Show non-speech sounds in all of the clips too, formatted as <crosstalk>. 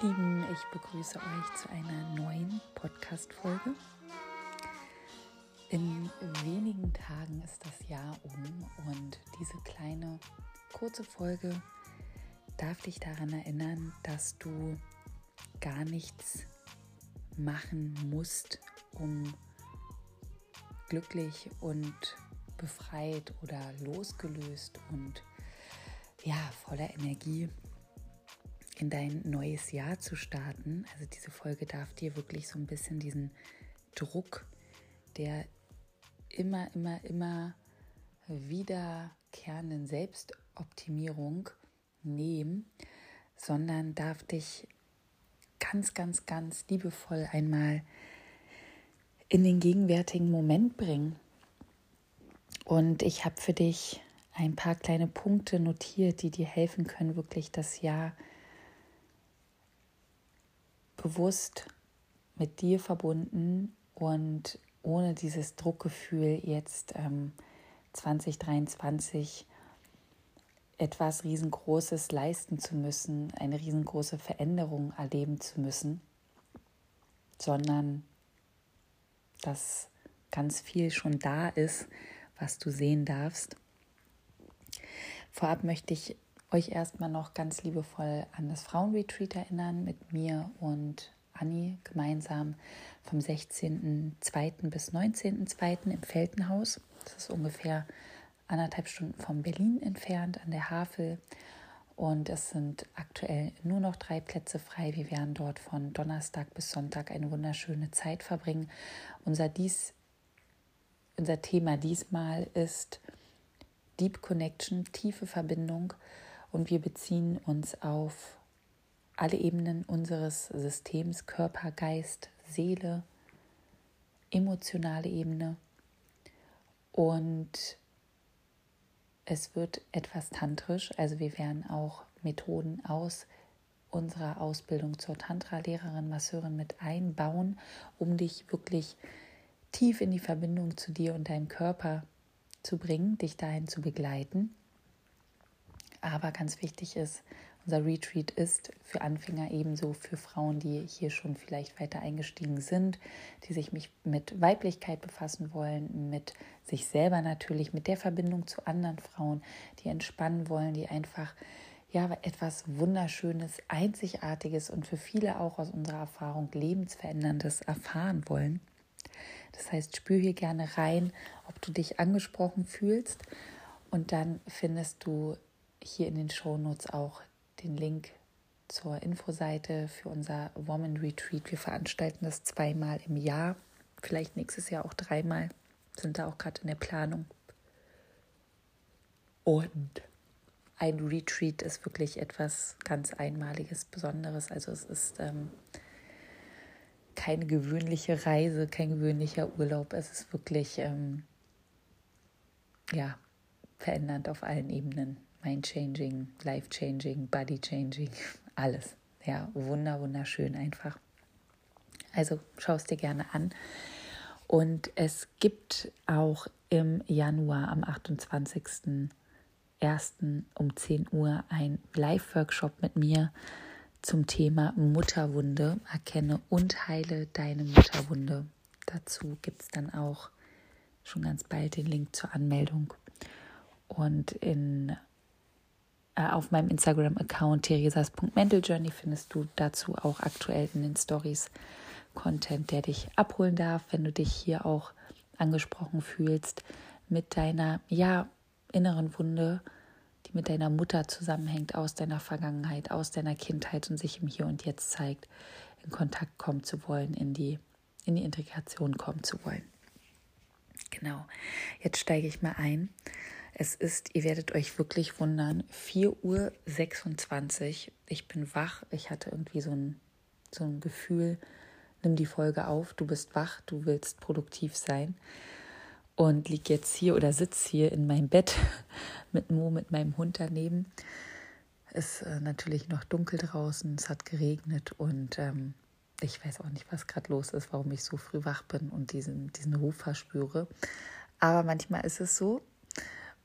Lieben, ich begrüße euch zu einer neuen Podcast-Folge. In wenigen Tagen ist das Jahr um und diese kleine, kurze Folge darf dich daran erinnern, dass du gar nichts machen musst, um glücklich und befreit oder losgelöst und ja, voller Energie in dein neues Jahr zu starten. Also diese Folge darf dir wirklich so ein bisschen diesen Druck der immer, immer, immer wiederkehrenden Selbstoptimierung nehmen, sondern darf dich ganz, ganz, ganz liebevoll einmal in den gegenwärtigen Moment bringen. Und ich habe für dich ein paar kleine Punkte notiert, die dir helfen können, wirklich das Jahr bewusst mit dir verbunden und ohne dieses Druckgefühl jetzt ähm, 2023 etwas riesengroßes leisten zu müssen, eine riesengroße Veränderung erleben zu müssen, sondern dass ganz viel schon da ist, was du sehen darfst. Vorab möchte ich euch erstmal noch ganz liebevoll an das Frauenretreat erinnern mit mir und Anni gemeinsam vom 16.02. bis 19.02. im Feltenhaus. Das ist ungefähr anderthalb Stunden von Berlin entfernt an der Havel. Und es sind aktuell nur noch drei Plätze frei. Wir werden dort von Donnerstag bis Sonntag eine wunderschöne Zeit verbringen. Unser, dies, unser Thema diesmal ist Deep Connection, tiefe Verbindung und wir beziehen uns auf alle Ebenen unseres Systems, Körper, Geist, Seele, emotionale Ebene. Und es wird etwas tantrisch, also wir werden auch Methoden aus unserer Ausbildung zur Tantra-Lehrerin, Masseurin mit einbauen, um dich wirklich tief in die Verbindung zu dir und deinem Körper zu bringen, dich dahin zu begleiten. Aber ganz wichtig ist, unser Retreat ist für Anfänger ebenso für Frauen, die hier schon vielleicht weiter eingestiegen sind, die sich mit Weiblichkeit befassen wollen, mit sich selber natürlich, mit der Verbindung zu anderen Frauen, die entspannen wollen, die einfach ja etwas Wunderschönes, Einzigartiges und für viele auch aus unserer Erfahrung lebensveränderndes erfahren wollen. Das heißt, spür hier gerne rein, ob du dich angesprochen fühlst und dann findest du hier in den Shownotes auch den Link zur Infoseite für unser Woman Retreat. Wir veranstalten das zweimal im Jahr, vielleicht nächstes Jahr auch dreimal, sind da auch gerade in der Planung. Und ein Retreat ist wirklich etwas ganz Einmaliges, Besonderes. Also es ist ähm, keine gewöhnliche Reise, kein gewöhnlicher Urlaub. Es ist wirklich ähm, ja verändernd auf allen Ebenen. Mind-changing, life-changing, body-changing, <laughs> alles. Ja, wunder, wunderschön einfach. Also schau es dir gerne an. Und es gibt auch im Januar am 28.01. um 10 Uhr ein Live-Workshop mit mir zum Thema Mutterwunde. Erkenne und heile deine Mutterwunde. Dazu gibt es dann auch schon ganz bald den Link zur Anmeldung. Und in auf meinem Instagram-Account theresas.mentaljourney findest du dazu auch aktuell in den Stories Content, der dich abholen darf, wenn du dich hier auch angesprochen fühlst mit deiner ja inneren Wunde, die mit deiner Mutter zusammenhängt, aus deiner Vergangenheit, aus deiner Kindheit und sich im Hier und Jetzt zeigt, in Kontakt kommen zu wollen, in die in die Integration kommen zu wollen. Genau. Jetzt steige ich mal ein es ist, ihr werdet euch wirklich wundern, 4.26 Uhr. Ich bin wach. Ich hatte irgendwie so ein, so ein Gefühl, nimm die Folge auf, du bist wach, du willst produktiv sein. Und lieg jetzt hier oder sitz hier in meinem Bett <laughs> mit Mo, mit meinem Hund daneben. Es ist äh, natürlich noch dunkel draußen, es hat geregnet und ähm, ich weiß auch nicht, was gerade los ist, warum ich so früh wach bin und diesen, diesen Ruf verspüre. Aber manchmal ist es so,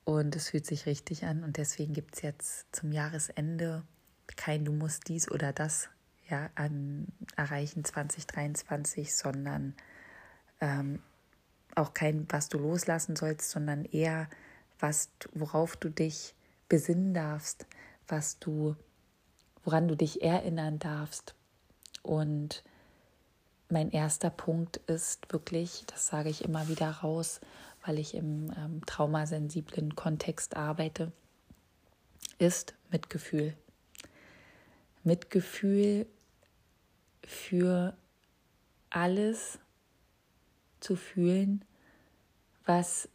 und es fühlt sich richtig an. Und deswegen gibt es jetzt zum Jahresende kein Du musst dies oder das ja, an Erreichen 2023, sondern ähm, auch kein, was du loslassen sollst, sondern eher, was, worauf du dich besinnen darfst, was du, woran du dich erinnern darfst. Und mein erster Punkt ist wirklich, das sage ich immer wieder raus, weil ich im ähm, traumasensiblen Kontext arbeite, ist Mitgefühl. Mitgefühl für alles zu fühlen, was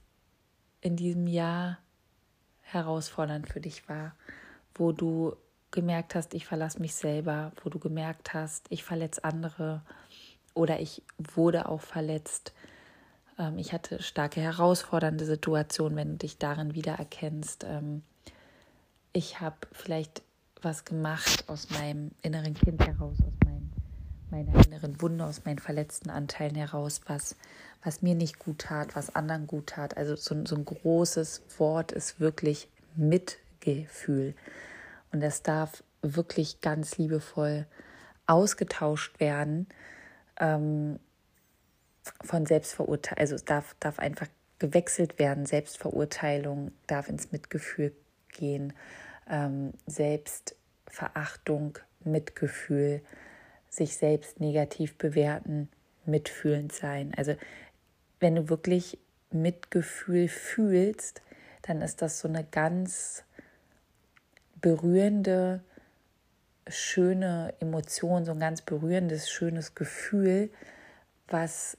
in diesem Jahr herausfordernd für dich war, wo du gemerkt hast, ich verlasse mich selber, wo du gemerkt hast, ich verletze andere oder ich wurde auch verletzt. Ähm, ich hatte starke herausfordernde Situationen, wenn du dich darin wiedererkennst. Ähm, ich habe vielleicht was gemacht aus meinem inneren Kind heraus, aus meinem, meiner inneren Wunde, aus meinen verletzten Anteilen heraus, was, was mir nicht gut tat, was anderen gut tat. Also so, so ein großes Wort ist wirklich Mitgefühl. Und es darf wirklich ganz liebevoll ausgetauscht werden ähm, von Selbstverurteilung. Also darf, darf einfach gewechselt werden. Selbstverurteilung darf ins Mitgefühl gehen. Ähm, Selbstverachtung, Mitgefühl, sich selbst negativ bewerten, mitfühlend sein. Also wenn du wirklich Mitgefühl fühlst, dann ist das so eine ganz berührende, schöne Emotion, so ein ganz berührendes, schönes Gefühl, was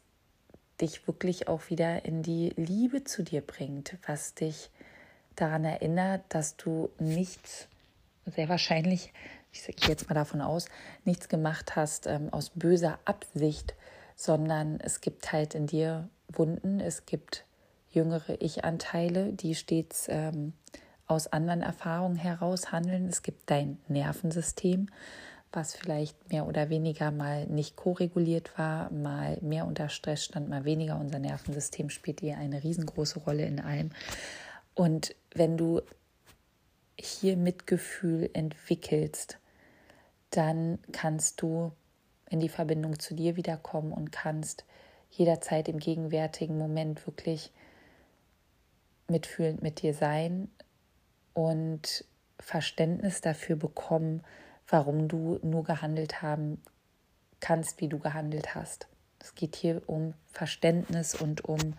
dich wirklich auch wieder in die Liebe zu dir bringt, was dich daran erinnert, dass du nichts, sehr wahrscheinlich, ich gehe jetzt mal davon aus, nichts gemacht hast ähm, aus böser Absicht, sondern es gibt halt in dir Wunden, es gibt jüngere Ich-Anteile, die stets ähm, aus anderen Erfahrungen heraus handeln. Es gibt dein Nervensystem, was vielleicht mehr oder weniger mal nicht koreguliert war, mal mehr unter Stress stand, mal weniger. Unser Nervensystem spielt hier eine riesengroße Rolle in allem. Und wenn du hier Mitgefühl entwickelst, dann kannst du in die Verbindung zu dir wiederkommen und kannst jederzeit im gegenwärtigen Moment wirklich mitfühlend mit dir sein, und Verständnis dafür bekommen, warum du nur gehandelt haben kannst, wie du gehandelt hast. Es geht hier um Verständnis und um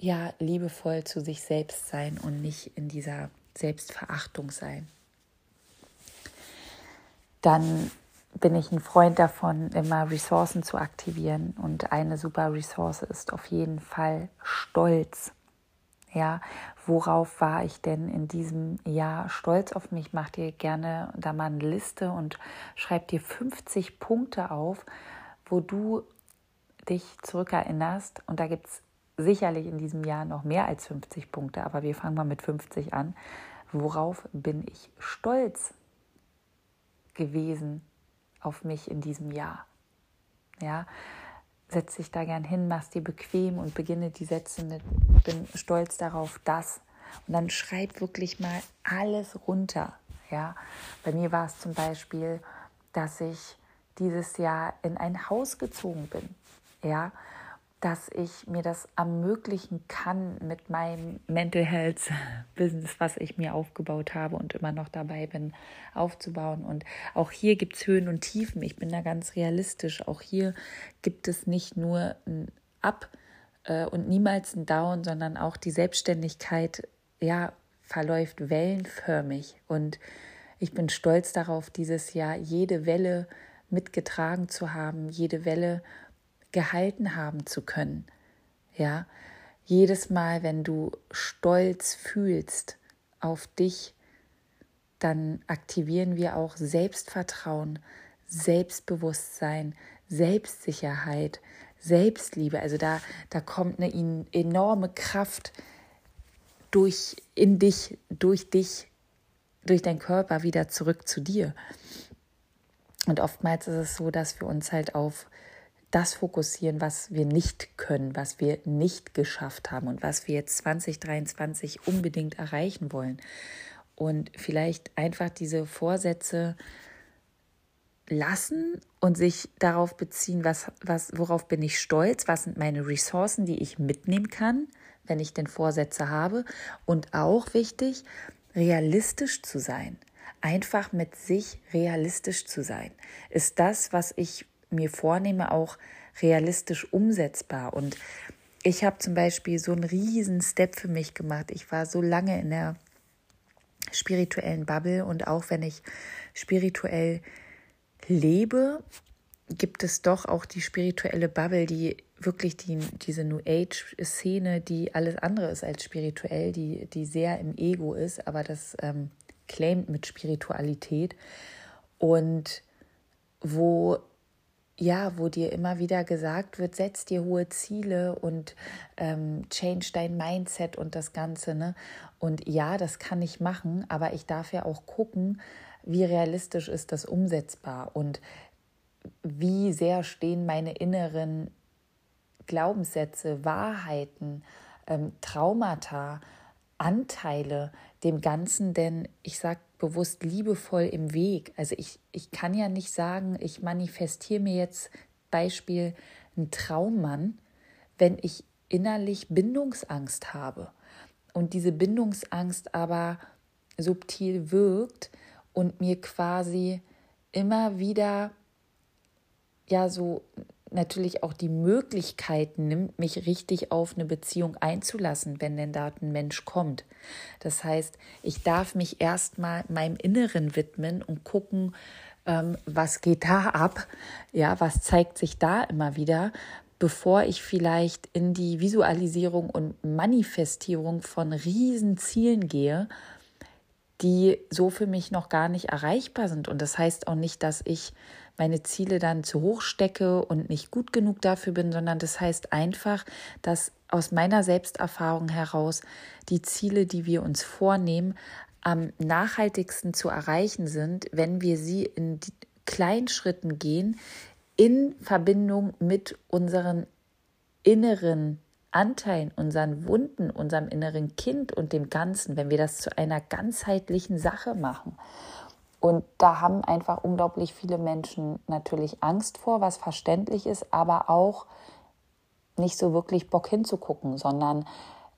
ja, liebevoll zu sich selbst sein und nicht in dieser Selbstverachtung sein. Dann bin ich ein Freund davon, immer Ressourcen zu aktivieren. Und eine super Ressource ist auf jeden Fall Stolz. Ja, worauf war ich denn in diesem Jahr stolz auf mich? Mach dir gerne da mal eine Liste und schreib dir 50 Punkte auf, wo du dich zurückerinnerst. Und da gibt es sicherlich in diesem Jahr noch mehr als 50 Punkte, aber wir fangen mal mit 50 an. Worauf bin ich stolz gewesen auf mich in diesem Jahr? Ja, setz dich da gern hin, mach's dir bequem und beginne die Sätze mit, bin stolz darauf, dass. Und dann schreib wirklich mal alles runter. Ja, bei mir war es zum Beispiel, dass ich dieses Jahr in ein Haus gezogen bin. Ja, dass ich mir das ermöglichen kann mit meinem Mental Health Business, was ich mir aufgebaut habe und immer noch dabei bin aufzubauen. Und auch hier gibt es Höhen und Tiefen. Ich bin da ganz realistisch. Auch hier gibt es nicht nur ein Up äh, und niemals ein Down, sondern auch die Selbstständigkeit, ja, verläuft wellenförmig. Und ich bin stolz darauf, dieses Jahr jede Welle mitgetragen zu haben, jede Welle gehalten haben zu können. Ja, jedes Mal, wenn du Stolz fühlst auf dich, dann aktivieren wir auch Selbstvertrauen, Selbstbewusstsein, Selbstsicherheit, Selbstliebe. Also da, da kommt eine enorme Kraft durch in dich, durch dich, durch deinen Körper wieder zurück zu dir. Und oftmals ist es so, dass wir uns halt auf das fokussieren, was wir nicht können, was wir nicht geschafft haben und was wir jetzt 2023 unbedingt erreichen wollen. Und vielleicht einfach diese Vorsätze lassen und sich darauf beziehen, was, was, worauf bin ich stolz, was sind meine Ressourcen, die ich mitnehmen kann, wenn ich denn Vorsätze habe. Und auch wichtig, realistisch zu sein. Einfach mit sich realistisch zu sein. Ist das, was ich mir vornehme, auch realistisch umsetzbar? Und ich habe zum Beispiel so einen riesen Step für mich gemacht. Ich war so lange in der spirituellen Bubble und auch wenn ich spirituell lebe, gibt es doch auch die spirituelle Bubble, die wirklich die, diese New Age-Szene, die alles andere ist als spirituell, die, die sehr im Ego ist, aber das ähm, claimt mit Spiritualität und wo ja, wo dir immer wieder gesagt wird, setz dir hohe Ziele und ähm, change dein Mindset und das Ganze. Ne? Und ja, das kann ich machen, aber ich darf ja auch gucken, wie realistisch ist das umsetzbar und wie sehr stehen meine inneren Glaubenssätze, Wahrheiten, ähm, Traumata, Anteile dem Ganzen, denn ich sage bewusst liebevoll im Weg. Also ich, ich kann ja nicht sagen, ich manifestiere mir jetzt Beispiel einen Traummann, wenn ich innerlich Bindungsangst habe und diese Bindungsangst aber subtil wirkt und mir quasi immer wieder ja so natürlich auch die Möglichkeit nimmt, mich richtig auf eine Beziehung einzulassen, wenn denn da ein Mensch kommt. Das heißt, ich darf mich erstmal meinem Inneren widmen und gucken, ähm, was geht da ab, ja, was zeigt sich da immer wieder, bevor ich vielleicht in die Visualisierung und Manifestierung von Riesenzielen gehe, die so für mich noch gar nicht erreichbar sind. Und das heißt auch nicht, dass ich meine Ziele dann zu hoch stecke und nicht gut genug dafür bin, sondern das heißt einfach, dass aus meiner Selbsterfahrung heraus die Ziele, die wir uns vornehmen, am nachhaltigsten zu erreichen sind, wenn wir sie in kleinen Schritten gehen, in Verbindung mit unseren inneren Anteilen, unseren Wunden, unserem inneren Kind und dem Ganzen, wenn wir das zu einer ganzheitlichen Sache machen. Und da haben einfach unglaublich viele Menschen natürlich Angst vor, was verständlich ist, aber auch nicht so wirklich Bock hinzugucken, sondern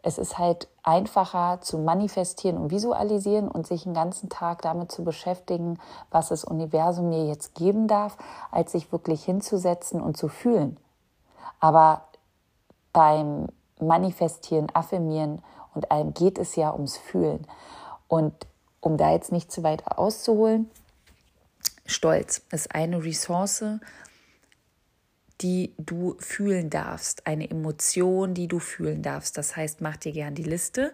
es ist halt einfacher zu manifestieren und visualisieren und sich den ganzen Tag damit zu beschäftigen, was das Universum mir jetzt geben darf, als sich wirklich hinzusetzen und zu fühlen. Aber beim Manifestieren, Affirmieren und allem geht es ja ums Fühlen. Und um da jetzt nicht zu weit auszuholen, Stolz ist eine Ressource, die du fühlen darfst, eine Emotion, die du fühlen darfst. Das heißt, mach dir gern die Liste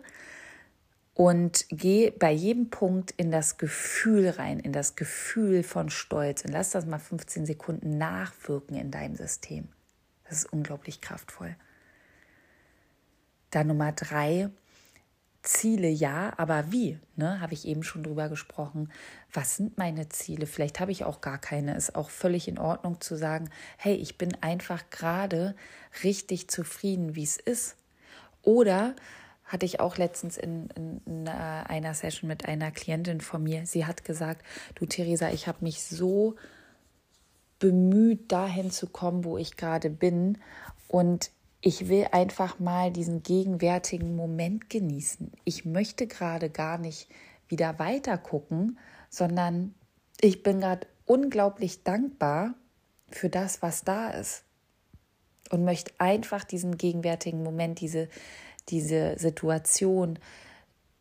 und geh bei jedem Punkt in das Gefühl rein, in das Gefühl von Stolz und lass das mal 15 Sekunden nachwirken in deinem System. Das ist unglaublich kraftvoll. Dann Nummer drei, Ziele ja, aber wie? Ne, habe ich eben schon drüber gesprochen. Was sind meine Ziele? Vielleicht habe ich auch gar keine. Ist auch völlig in Ordnung zu sagen, hey, ich bin einfach gerade richtig zufrieden, wie es ist. Oder hatte ich auch letztens in, in, in, einer Session mit einer Klientin von mir. Sie hat gesagt, du Theresa, ich habe mich so bemüht, dahin zu kommen, wo ich gerade bin. Und ich will einfach mal diesen gegenwärtigen Moment genießen. Ich möchte gerade gar nicht wieder weiter gucken, sondern ich bin gerade unglaublich dankbar für das, was da ist. Und möchte einfach diesen gegenwärtigen Moment, diese, diese Situation,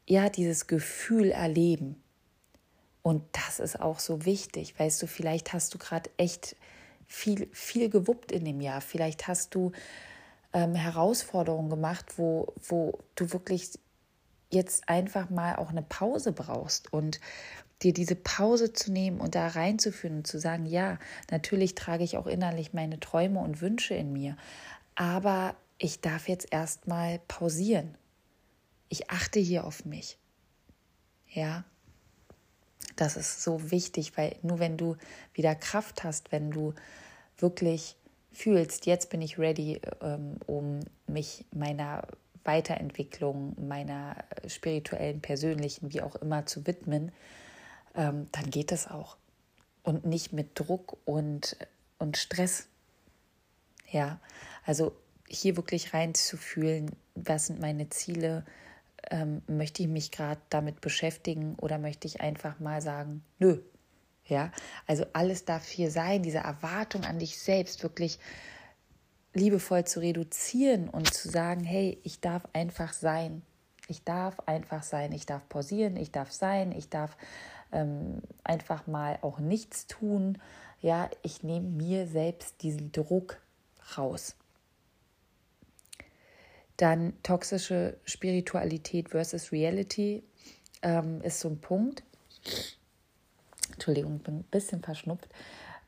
ja, dieses Gefühl erleben. Und das ist auch so wichtig. Weißt du, vielleicht hast du gerade echt viel, viel gewuppt in dem Jahr. Vielleicht hast du ähm, Herausforderungen gemacht, wo, wo du wirklich jetzt einfach mal auch eine Pause brauchst und dir diese Pause zu nehmen und da reinzuführen und zu sagen, ja, natürlich trage ich auch innerlich meine Träume und Wünsche in mir, aber ich darf jetzt erstmal pausieren. Ich achte hier auf mich. Ja, das ist so wichtig, weil nur wenn du wieder Kraft hast, wenn du wirklich fühlst, jetzt bin ich ready, ähm, um mich meiner Weiterentwicklung, meiner spirituellen, persönlichen, wie auch immer zu widmen, ähm, dann geht das auch. und nicht mit Druck und, und Stress. Ja, also hier wirklich reinzufühlen, was sind meine Ziele, ähm, möchte ich mich gerade damit beschäftigen oder möchte ich einfach mal sagen, nö. Ja, also alles darf hier sein, diese Erwartung an dich selbst wirklich liebevoll zu reduzieren und zu sagen, hey, ich darf einfach sein. Ich darf einfach sein, ich darf pausieren, ich darf sein, ich darf ähm, einfach mal auch nichts tun. Ja, ich nehme mir selbst diesen Druck raus. Dann toxische Spiritualität versus Reality ähm, ist so ein Punkt. Entschuldigung, bin ein bisschen verschnupft.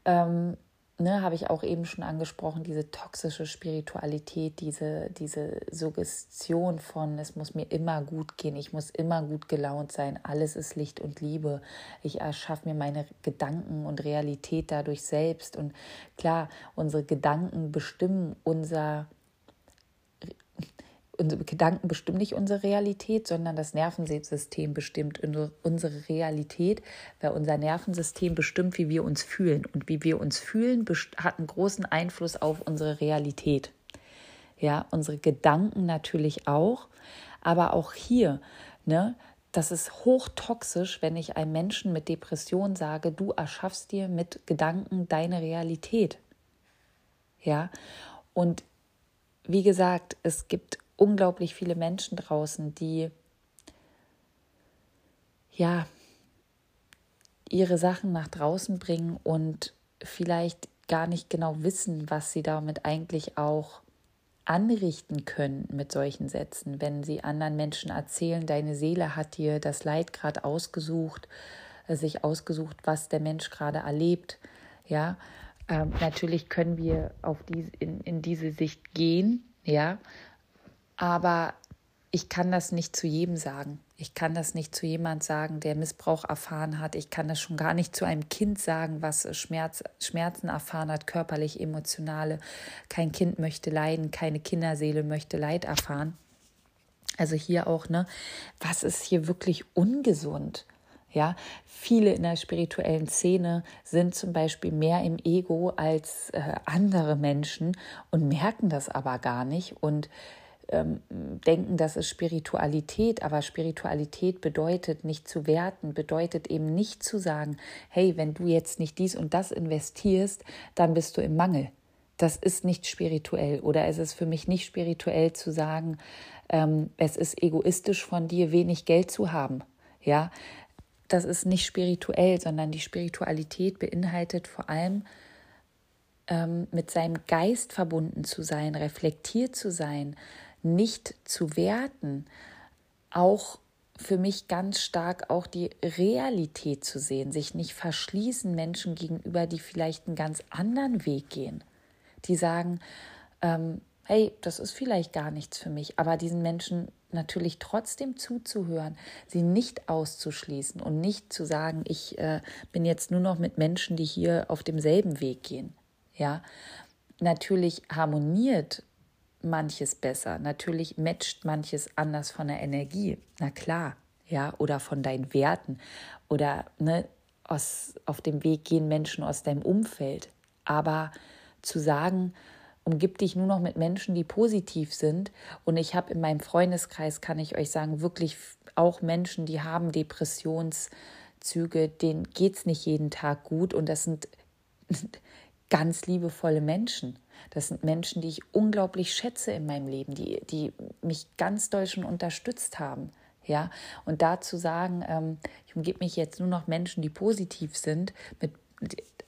Ähm, ne, habe ich auch eben schon angesprochen, diese toxische Spiritualität, diese, diese Suggestion von, es muss mir immer gut gehen, ich muss immer gut gelaunt sein, alles ist Licht und Liebe, ich erschaffe mir meine Gedanken und Realität dadurch selbst. Und klar, unsere Gedanken bestimmen unser unsere Gedanken bestimmen nicht unsere Realität, sondern das Nervensystem bestimmt unsere Realität, weil unser Nervensystem bestimmt, wie wir uns fühlen. Und wie wir uns fühlen, hat einen großen Einfluss auf unsere Realität. Ja, unsere Gedanken natürlich auch, aber auch hier, ne, das ist hochtoxisch, wenn ich einem Menschen mit Depression sage, du erschaffst dir mit Gedanken deine Realität. Ja, und wie gesagt, es gibt unglaublich viele Menschen draußen, die ja ihre Sachen nach draußen bringen und vielleicht gar nicht genau wissen, was sie damit eigentlich auch anrichten können mit solchen Sätzen, wenn sie anderen Menschen erzählen, deine Seele hat dir das Leid gerade ausgesucht, äh, sich ausgesucht, was der Mensch gerade erlebt. Ja, ähm, natürlich können wir auf die, in, in diese Sicht gehen, ja, aber ich kann das nicht zu jedem sagen. Ich kann das nicht zu jemand sagen, der Missbrauch erfahren hat. Ich kann das schon gar nicht zu einem Kind sagen, was Schmerz, Schmerzen erfahren hat, körperlich, emotionale. Kein Kind möchte leiden, keine Kinderseele möchte Leid erfahren. Also hier auch, ne, was ist hier wirklich ungesund? Ja, viele in der spirituellen Szene sind zum Beispiel mehr im Ego als äh, andere Menschen und merken das aber gar nicht und ähm, denken, das ist Spiritualität, aber Spiritualität bedeutet nicht zu werten, bedeutet eben nicht zu sagen, hey, wenn du jetzt nicht dies und das investierst, dann bist du im Mangel. Das ist nicht spirituell oder es ist für mich nicht spirituell zu sagen, ähm, es ist egoistisch von dir, wenig Geld zu haben. Ja, das ist nicht spirituell, sondern die Spiritualität beinhaltet vor allem ähm, mit seinem Geist verbunden zu sein, reflektiert zu sein, nicht zu werten, auch für mich ganz stark auch die Realität zu sehen, sich nicht verschließen Menschen gegenüber, die vielleicht einen ganz anderen Weg gehen, die sagen, ähm, hey, das ist vielleicht gar nichts für mich, aber diesen Menschen natürlich trotzdem zuzuhören, sie nicht auszuschließen und nicht zu sagen, ich äh, bin jetzt nur noch mit Menschen, die hier auf demselben Weg gehen. Ja, natürlich harmoniert manches besser. Natürlich matcht manches anders von der Energie. Na klar, ja, oder von deinen Werten. Oder ne, aus, auf dem Weg gehen Menschen aus deinem Umfeld. Aber zu sagen, umgib dich nur noch mit Menschen, die positiv sind. Und ich habe in meinem Freundeskreis, kann ich euch sagen, wirklich auch Menschen, die haben Depressionszüge, denen geht es nicht jeden Tag gut. Und das sind <laughs> ganz liebevolle Menschen. Das sind Menschen, die ich unglaublich schätze in meinem Leben, die, die mich ganz doll schon unterstützt haben. Ja, und da zu sagen, ähm, ich umgebe mich jetzt nur noch Menschen, die positiv sind, mit,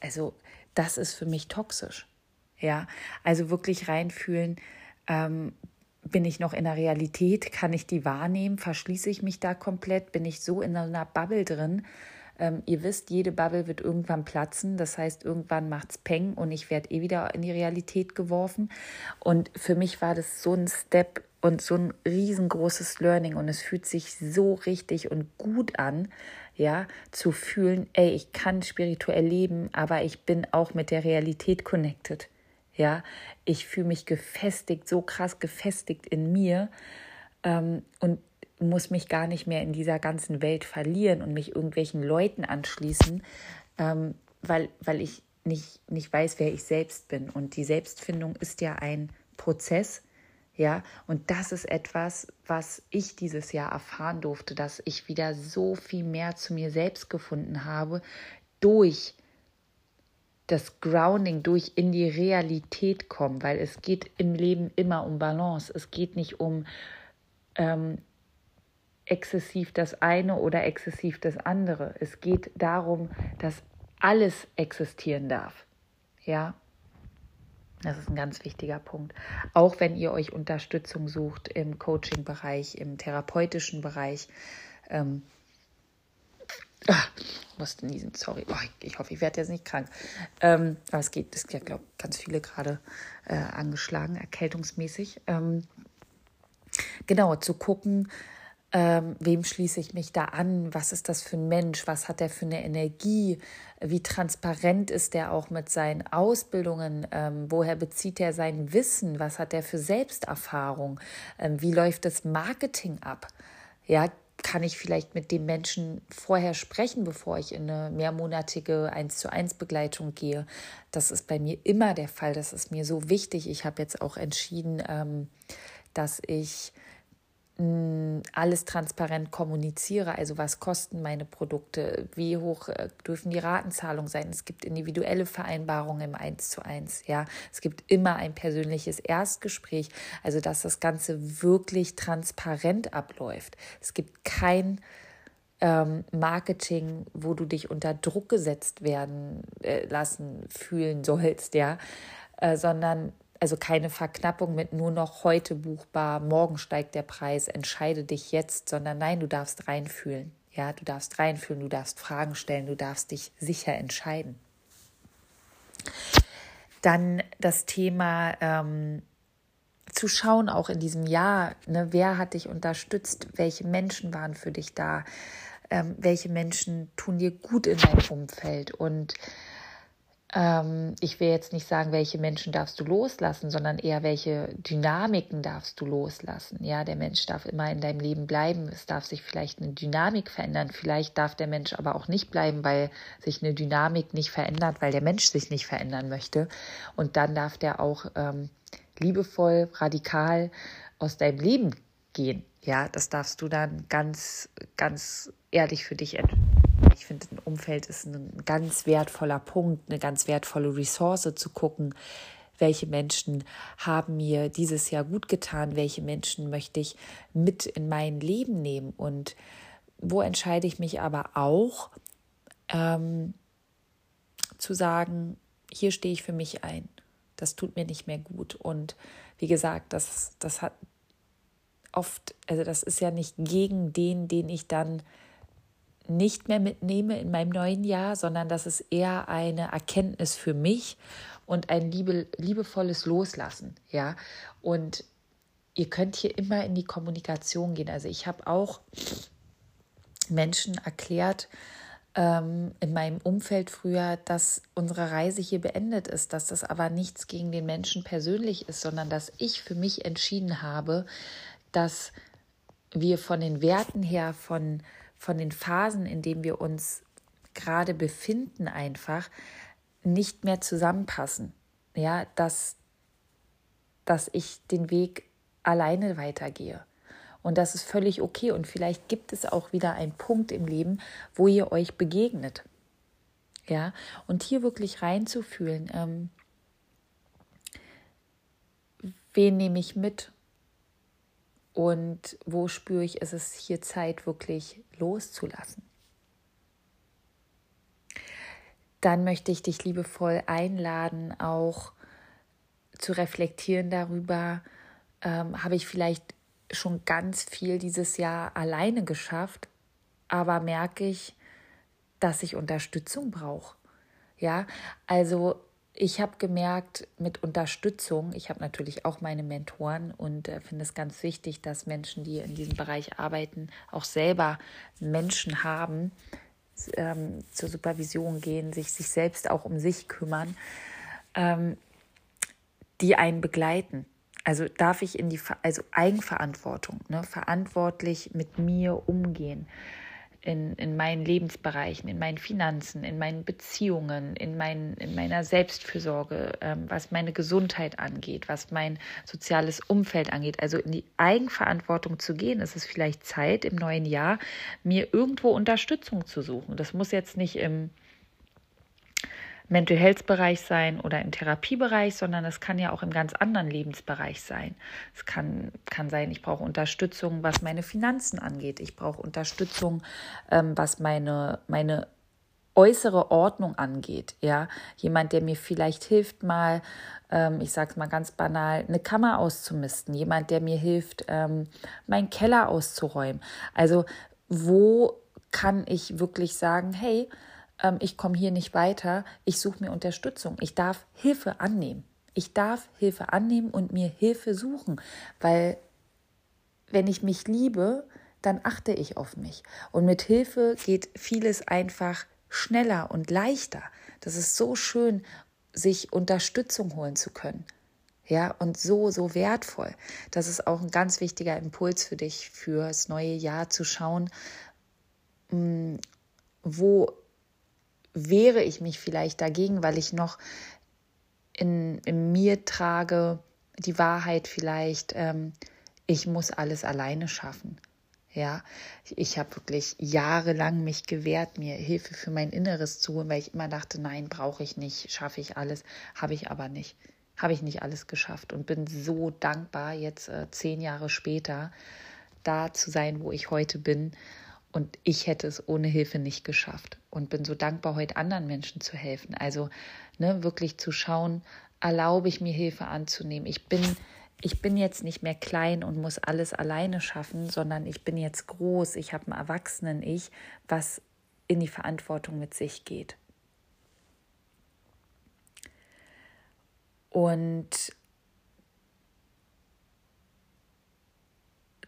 also das ist für mich toxisch. Ja, also wirklich reinfühlen, ähm, bin ich noch in der Realität, kann ich die wahrnehmen, verschließe ich mich da komplett, bin ich so in einer Bubble drin, ähm, ihr wisst, jede Bubble wird irgendwann platzen. Das heißt, irgendwann macht es Peng und ich werde eh wieder in die Realität geworfen. Und für mich war das so ein Step und so ein riesengroßes Learning und es fühlt sich so richtig und gut an, ja, zu fühlen, ey, ich kann spirituell leben, aber ich bin auch mit der Realität connected. Ja, ich fühle mich gefestigt, so krass gefestigt in mir. Ähm, und muss mich gar nicht mehr in dieser ganzen Welt verlieren und mich irgendwelchen Leuten anschließen, ähm, weil, weil ich nicht, nicht weiß, wer ich selbst bin. Und die Selbstfindung ist ja ein Prozess, ja, und das ist etwas, was ich dieses Jahr erfahren durfte, dass ich wieder so viel mehr zu mir selbst gefunden habe durch das Grounding, durch in die Realität kommen, weil es geht im Leben immer um Balance. Es geht nicht um ähm, exzessiv das eine oder exzessiv das andere. Es geht darum, dass alles existieren darf. Ja, das ist ein ganz wichtiger Punkt. Auch wenn ihr euch Unterstützung sucht im Coaching-Bereich, im therapeutischen Bereich. Ähm, ach, musste niesen, sorry. Oh, ich hoffe, ich werde jetzt nicht krank. Ähm, aber es geht, es ja, glaube ich, ganz viele gerade äh, angeschlagen, erkältungsmäßig. Ähm, genau, zu gucken, ähm, wem schließe ich mich da an? Was ist das für ein Mensch? Was hat er für eine Energie? Wie transparent ist er auch mit seinen Ausbildungen? Ähm, woher bezieht er sein Wissen? Was hat er für Selbsterfahrung? Ähm, wie läuft das Marketing ab? Ja, kann ich vielleicht mit dem Menschen vorher sprechen, bevor ich in eine mehrmonatige 1 zu 1 Begleitung gehe. Das ist bei mir immer der Fall. Das ist mir so wichtig. Ich habe jetzt auch entschieden, ähm, dass ich alles transparent kommuniziere, also was kosten meine Produkte, wie hoch äh, dürfen die Ratenzahlungen sein. Es gibt individuelle Vereinbarungen im 1 zu 1, ja. Es gibt immer ein persönliches Erstgespräch, also dass das Ganze wirklich transparent abläuft. Es gibt kein ähm, Marketing, wo du dich unter Druck gesetzt werden äh, lassen fühlen sollst, ja, äh, sondern also keine Verknappung mit nur noch heute buchbar, morgen steigt der Preis, entscheide dich jetzt, sondern nein, du darfst reinfühlen. Ja, du darfst reinfühlen, du darfst Fragen stellen, du darfst dich sicher entscheiden. Dann das Thema ähm, zu schauen, auch in diesem Jahr, ne, wer hat dich unterstützt, welche Menschen waren für dich da, ähm, welche Menschen tun dir gut in deinem Umfeld und ähm, ich will jetzt nicht sagen, welche Menschen darfst du loslassen, sondern eher welche Dynamiken darfst du loslassen. Ja, der Mensch darf immer in deinem Leben bleiben. Es darf sich vielleicht eine Dynamik verändern. Vielleicht darf der Mensch aber auch nicht bleiben, weil sich eine Dynamik nicht verändert, weil der Mensch sich nicht verändern möchte. Und dann darf der auch ähm, liebevoll, radikal aus deinem Leben gehen. Ja, das darfst du dann ganz, ganz ehrlich für dich entscheiden ich finde, ein Umfeld ist ein ganz wertvoller Punkt, eine ganz wertvolle Ressource zu gucken, welche Menschen haben mir dieses Jahr gut getan, welche Menschen möchte ich mit in mein Leben nehmen und wo entscheide ich mich aber auch ähm, zu sagen, hier stehe ich für mich ein. Das tut mir nicht mehr gut. Und wie gesagt, das, das hat oft, also das ist ja nicht gegen den, den ich dann nicht mehr mitnehme in meinem neuen Jahr, sondern das ist eher eine Erkenntnis für mich und ein liebe, liebevolles Loslassen, ja. Und ihr könnt hier immer in die Kommunikation gehen. Also ich habe auch Menschen erklärt ähm, in meinem Umfeld früher, dass unsere Reise hier beendet ist, dass das aber nichts gegen den Menschen persönlich ist, sondern dass ich für mich entschieden habe, dass wir von den Werten her, von von den Phasen, in denen wir uns gerade befinden, einfach nicht mehr zusammenpassen. Ja, dass, dass ich den Weg alleine weitergehe. Und das ist völlig okay. Und vielleicht gibt es auch wieder einen Punkt im Leben, wo ihr euch begegnet. Ja, und hier wirklich reinzufühlen, ähm, wen nehme ich mit und wo spüre ich, ist es hier Zeit, wirklich loszulassen. Dann möchte ich dich liebevoll einladen, auch zu reflektieren darüber, ähm, habe ich vielleicht schon ganz viel dieses Jahr alleine geschafft, aber merke ich, dass ich Unterstützung brauche. Ja, also ich habe gemerkt, mit Unterstützung, ich habe natürlich auch meine Mentoren und äh, finde es ganz wichtig, dass Menschen, die in diesem Bereich arbeiten, auch selber Menschen haben, ähm, zur Supervision gehen, sich, sich selbst auch um sich kümmern, ähm, die einen begleiten. Also darf ich in die also Eigenverantwortung, ne, verantwortlich mit mir umgehen in, in meinen Lebensbereichen, in meinen Finanzen, in meinen Beziehungen, in, mein, in meiner Selbstfürsorge, ähm, was meine Gesundheit angeht, was mein soziales Umfeld angeht. Also in die Eigenverantwortung zu gehen, ist es vielleicht Zeit im neuen Jahr, mir irgendwo Unterstützung zu suchen. Das muss jetzt nicht im Mental Health Bereich sein oder im Therapiebereich, sondern es kann ja auch im ganz anderen Lebensbereich sein. Es kann, kann sein, ich brauche Unterstützung, was meine Finanzen angeht. Ich brauche Unterstützung, ähm, was meine, meine äußere Ordnung angeht. Ja, jemand, der mir vielleicht hilft, mal, ähm, ich sage es mal ganz banal, eine Kammer auszumisten. Jemand, der mir hilft, ähm, meinen Keller auszuräumen. Also wo kann ich wirklich sagen, hey, ähm, ich komme hier nicht weiter, ich suche mir Unterstützung, ich darf Hilfe annehmen. Ich darf Hilfe annehmen und mir Hilfe suchen, weil wenn ich mich liebe, dann achte ich auf mich. Und mit Hilfe geht vieles einfach schneller und leichter. Das ist so schön, sich Unterstützung holen zu können. Ja, und so, so wertvoll. Das ist auch ein ganz wichtiger Impuls für dich fürs neue Jahr zu schauen, mm, wo wehre ich mich vielleicht dagegen, weil ich noch in, in mir trage die Wahrheit vielleicht, ähm, ich muss alles alleine schaffen. Ja, ich habe wirklich jahrelang mich gewehrt, mir Hilfe für mein Inneres zu holen, weil ich immer dachte, nein, brauche ich nicht, schaffe ich alles, habe ich aber nicht, habe ich nicht alles geschafft und bin so dankbar, jetzt äh, zehn Jahre später da zu sein, wo ich heute bin und ich hätte es ohne Hilfe nicht geschafft und bin so dankbar, heute anderen Menschen zu helfen. Also ne, wirklich zu schauen, erlaube ich mir Hilfe anzunehmen. Ich bin, ich bin jetzt nicht mehr klein und muss alles alleine schaffen, sondern ich bin jetzt groß. Ich habe einen Erwachsenen-Ich, was in die Verantwortung mit sich geht. Und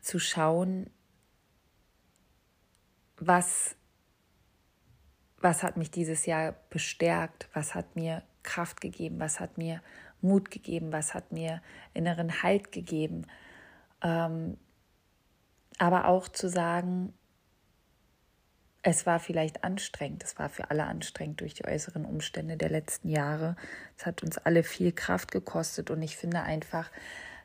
zu schauen, was, was hat mich dieses Jahr bestärkt, was hat mir Kraft gegeben, was hat mir Mut gegeben, was hat mir inneren Halt gegeben. Ähm, aber auch zu sagen, es war vielleicht anstrengend, es war für alle anstrengend durch die äußeren Umstände der letzten Jahre. Es hat uns alle viel Kraft gekostet. Und ich finde einfach,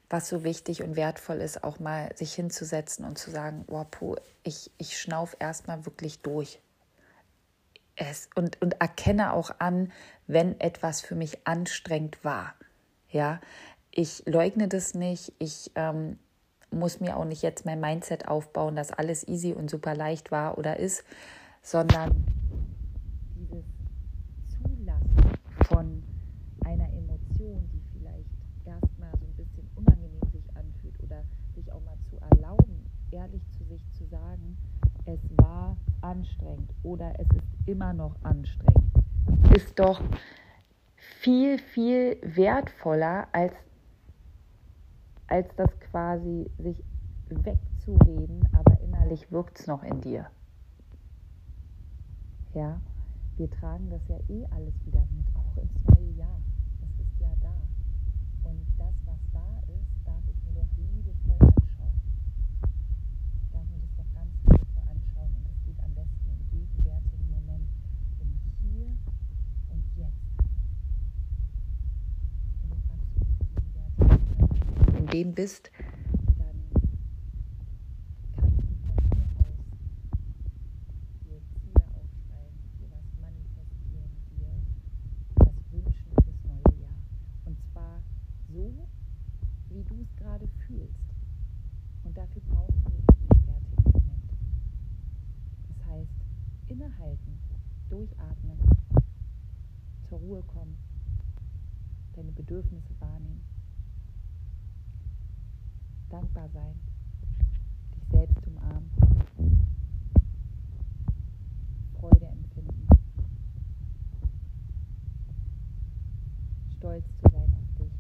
was so wichtig und wertvoll ist, auch mal sich hinzusetzen und zu sagen, oh, puh, ich, ich schnauf erstmal wirklich durch. Es, und, und erkenne auch an, wenn etwas für mich anstrengend war. Ja, ich leugne das nicht, ich ähm, muss mir auch nicht jetzt mein Mindset aufbauen, dass alles easy und super leicht war oder ist, sondern dieses Zulassen von einer Emotion, die vielleicht erstmal so ein bisschen unangenehm sich anfühlt oder sich auch mal zu erlauben, ehrlich zu sich zu sagen, es war anstrengend oder es ist immer noch anstrengend, ist doch viel, viel wertvoller als, als das quasi sich wegzureden, aber innerlich wirkt es noch in dir. Ja, wir tragen das ja eh alles wieder mit, auch ins neue Jahr. dem bist, dann kannst du von hier aus dir Ziele aufschreiben, dir was manifestieren, dir was wünschen fürs neue Jahr. Und zwar so, wie du es gerade fühlst. Und dafür brauchen wir den gegenwärtigen Moment. Das heißt, innehalten, durchatmen, zur Ruhe kommen, deine Bedürfnisse wahrnehmen dankbar sein, dich selbst umarmen, Freude empfinden, stolz zu sein auf dich,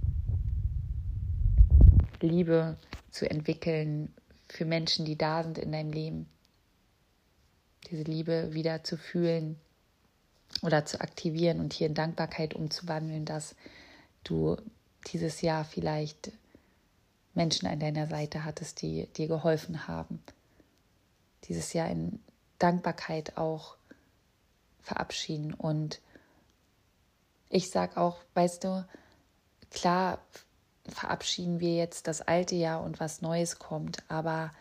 Liebe zu entwickeln für Menschen, die da sind in deinem Leben, diese Liebe wieder zu fühlen oder zu aktivieren und hier in Dankbarkeit umzuwandeln, dass du dieses Jahr vielleicht Menschen an deiner Seite hattest, die dir geholfen haben. Dieses Jahr in Dankbarkeit auch verabschieden. Und ich sage auch, weißt du, klar verabschieden wir jetzt das alte Jahr und was Neues kommt, aber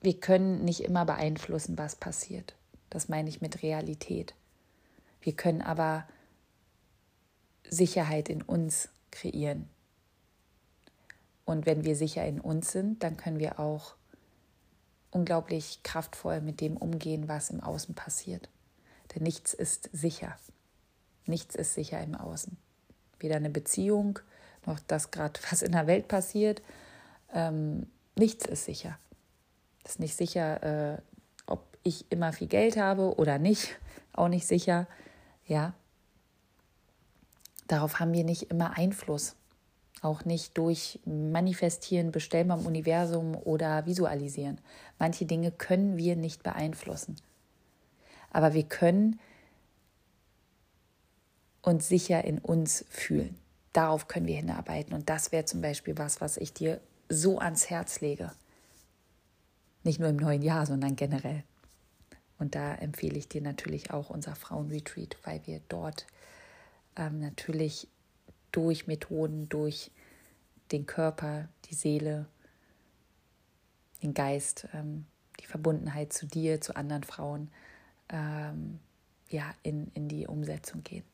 wir können nicht immer beeinflussen, was passiert. Das meine ich mit Realität. Wir können aber Sicherheit in uns kreieren. Und wenn wir sicher in uns sind, dann können wir auch unglaublich kraftvoll mit dem umgehen, was im Außen passiert. Denn nichts ist sicher. Nichts ist sicher im Außen. Weder eine Beziehung noch das gerade, <laughs> was in der Welt passiert. Ähm, nichts ist sicher. Es ist nicht sicher, äh, ob ich immer viel Geld habe oder nicht. <laughs> Auch nicht sicher. Ja. Darauf haben wir nicht immer Einfluss. Auch nicht durch Manifestieren, Bestellen beim Universum oder Visualisieren. Manche Dinge können wir nicht beeinflussen. Aber wir können uns sicher in uns fühlen. Darauf können wir hinarbeiten. Und das wäre zum Beispiel was, was ich dir so ans Herz lege. Nicht nur im neuen Jahr, sondern generell. Und da empfehle ich dir natürlich auch unser Frauenretreat, weil wir dort ähm, natürlich durch Methoden, durch den Körper, die Seele, den Geist, ähm, die Verbundenheit zu dir, zu anderen Frauen, ähm, ja, in, in die Umsetzung gehen.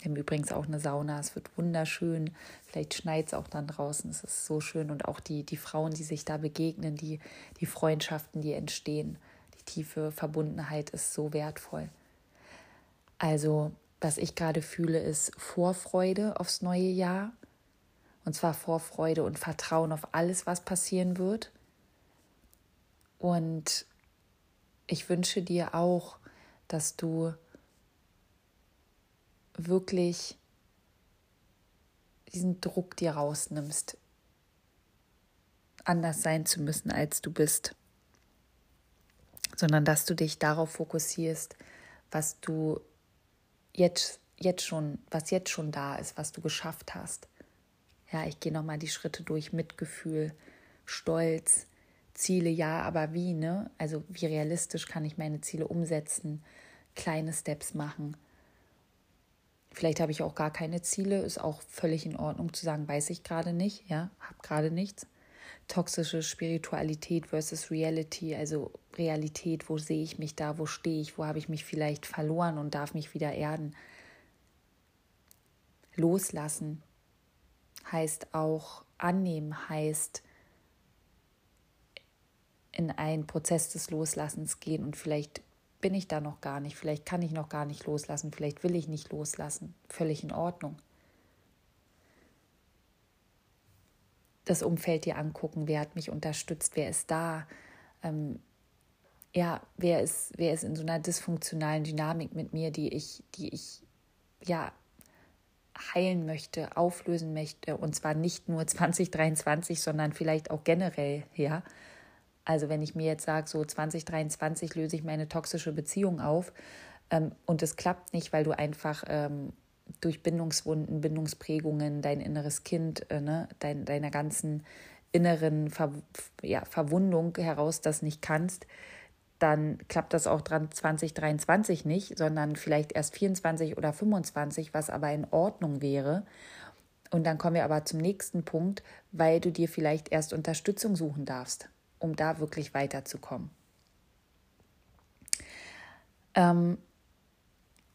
Wir haben übrigens auch eine Sauna, es wird wunderschön. Vielleicht schneit es auch dann draußen, es ist so schön. Und auch die, die Frauen, die sich da begegnen, die, die Freundschaften, die entstehen, die tiefe Verbundenheit ist so wertvoll. Also was ich gerade fühle, ist Vorfreude aufs neue Jahr. Und zwar Vorfreude und Vertrauen auf alles, was passieren wird. Und ich wünsche dir auch, dass du wirklich diesen Druck dir rausnimmst, anders sein zu müssen, als du bist, sondern dass du dich darauf fokussierst, was du jetzt, jetzt schon, was jetzt schon da ist, was du geschafft hast. Ja, ich gehe nochmal die Schritte durch, Mitgefühl, Stolz, Ziele, ja, aber wie, ne? Also wie realistisch kann ich meine Ziele umsetzen, kleine Steps machen. Vielleicht habe ich auch gar keine Ziele, ist auch völlig in Ordnung zu sagen, weiß ich gerade nicht, ja, habe gerade nichts. Toxische Spiritualität versus Reality, also Realität, wo sehe ich mich da, wo stehe ich, wo habe ich mich vielleicht verloren und darf mich wieder erden. Loslassen heißt auch annehmen, heißt in einen Prozess des Loslassens gehen und vielleicht bin ich da noch gar nicht, vielleicht kann ich noch gar nicht loslassen, vielleicht will ich nicht loslassen. Völlig in Ordnung. Das Umfeld dir angucken, wer hat mich unterstützt, wer ist da, ähm, ja, wer ist, wer ist in so einer dysfunktionalen Dynamik mit mir, die ich, die ich ja heilen möchte, auflösen möchte und zwar nicht nur <laughs> 2023, sondern vielleicht auch generell, ja. Also wenn ich mir jetzt sage, so 2023 löse ich meine toxische Beziehung auf ähm, und es klappt nicht, weil du einfach ähm, durch Bindungswunden, Bindungsprägungen, dein inneres Kind, äh, ne, dein, deiner ganzen inneren Ver ja, Verwundung heraus das nicht kannst, dann klappt das auch dran 2023 nicht, sondern vielleicht erst 24 oder 25, was aber in Ordnung wäre. Und dann kommen wir aber zum nächsten Punkt, weil du dir vielleicht erst Unterstützung suchen darfst, um da wirklich weiterzukommen. Ähm,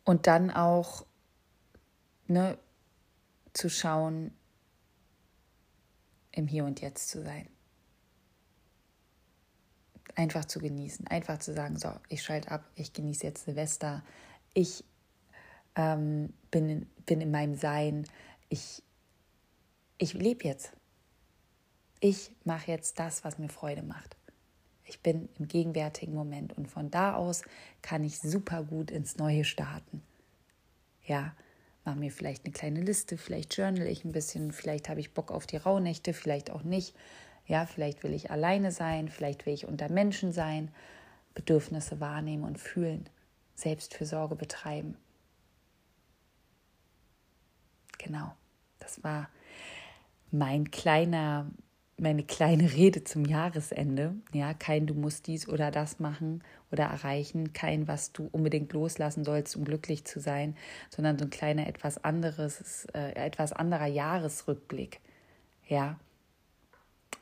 und dann auch ne, zu schauen, im Hier und Jetzt zu sein einfach zu genießen, einfach zu sagen, so, ich schalte ab, ich genieße jetzt Silvester, ich ähm, bin, in, bin in meinem Sein, ich, ich lebe jetzt. Ich mache jetzt das, was mir Freude macht. Ich bin im gegenwärtigen Moment und von da aus kann ich super gut ins Neue starten. Ja, mache mir vielleicht eine kleine Liste, vielleicht journal ich ein bisschen, vielleicht habe ich Bock auf die Rauhnächte, vielleicht auch nicht. Ja, vielleicht will ich alleine sein, vielleicht will ich unter Menschen sein, Bedürfnisse wahrnehmen und fühlen, Selbstfürsorge betreiben. Genau, das war mein kleiner meine kleine Rede zum Jahresende. Ja, kein du musst dies oder das machen oder erreichen, kein was du unbedingt loslassen sollst, um glücklich zu sein, sondern so ein kleiner etwas anderes, äh, etwas anderer Jahresrückblick. Ja,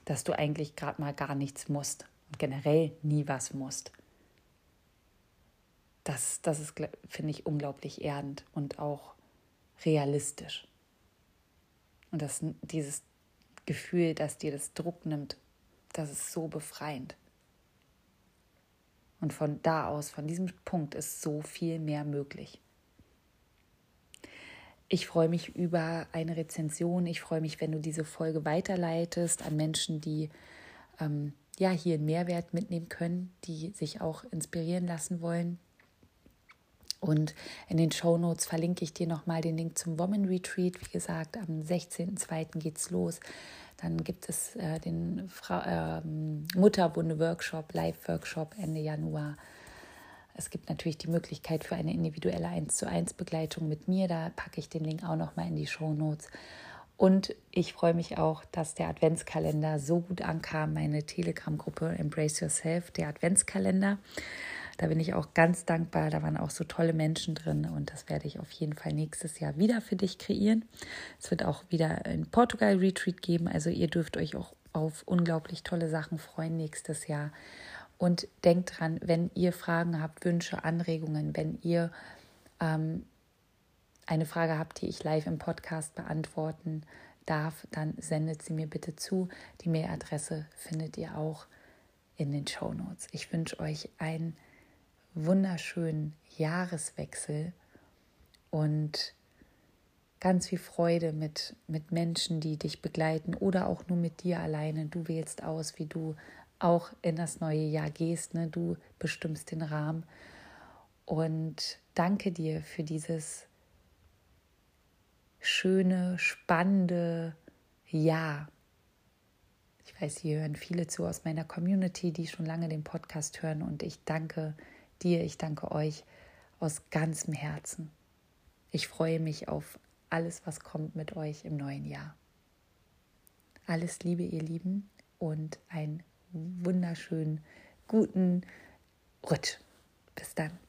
dass du eigentlich gerade mal gar nichts musst und generell nie was musst. Das, das ist, finde ich, unglaublich erdend und auch realistisch. Und das, dieses Gefühl, dass dir das Druck nimmt, das ist so befreiend. Und von da aus, von diesem Punkt ist so viel mehr möglich. Ich freue mich über eine Rezension. Ich freue mich, wenn du diese Folge weiterleitest an Menschen, die ähm, ja hier einen Mehrwert mitnehmen können, die sich auch inspirieren lassen wollen. Und in den Show Notes verlinke ich dir nochmal den Link zum Woman Retreat. Wie gesagt, am 16.02. geht's los. Dann gibt es äh, den äh, Mutterwunde-Workshop, Live-Workshop Ende Januar. Es gibt natürlich die Möglichkeit für eine individuelle 1 zu 1 Begleitung mit mir. Da packe ich den Link auch nochmal in die Show Notes. Und ich freue mich auch, dass der Adventskalender so gut ankam, meine Telegram-Gruppe Embrace Yourself, der Adventskalender. Da bin ich auch ganz dankbar. Da waren auch so tolle Menschen drin und das werde ich auf jeden Fall nächstes Jahr wieder für dich kreieren. Es wird auch wieder ein Portugal Retreat geben. Also ihr dürft euch auch auf unglaublich tolle Sachen freuen nächstes Jahr. Und denkt dran, wenn ihr Fragen habt, Wünsche, Anregungen, wenn ihr ähm, eine Frage habt, die ich live im Podcast beantworten darf, dann sendet sie mir bitte zu. Die Mailadresse findet ihr auch in den Show Notes. Ich wünsche euch ein wunderschönen Jahreswechsel und ganz viel Freude mit, mit Menschen, die dich begleiten oder auch nur mit dir alleine. Du wählst aus, wie du auch in das neue Jahr gehst. Ne? Du bestimmst den Rahmen. Und danke dir für dieses schöne, spannende Jahr. Ich weiß, hier hören viele zu aus meiner Community, die schon lange den Podcast hören. Und ich danke dir, ich danke euch aus ganzem Herzen. Ich freue mich auf alles, was kommt mit euch im neuen Jahr. Alles Liebe, ihr Lieben, und einen wunderschönen, guten Rutsch. Bis dann.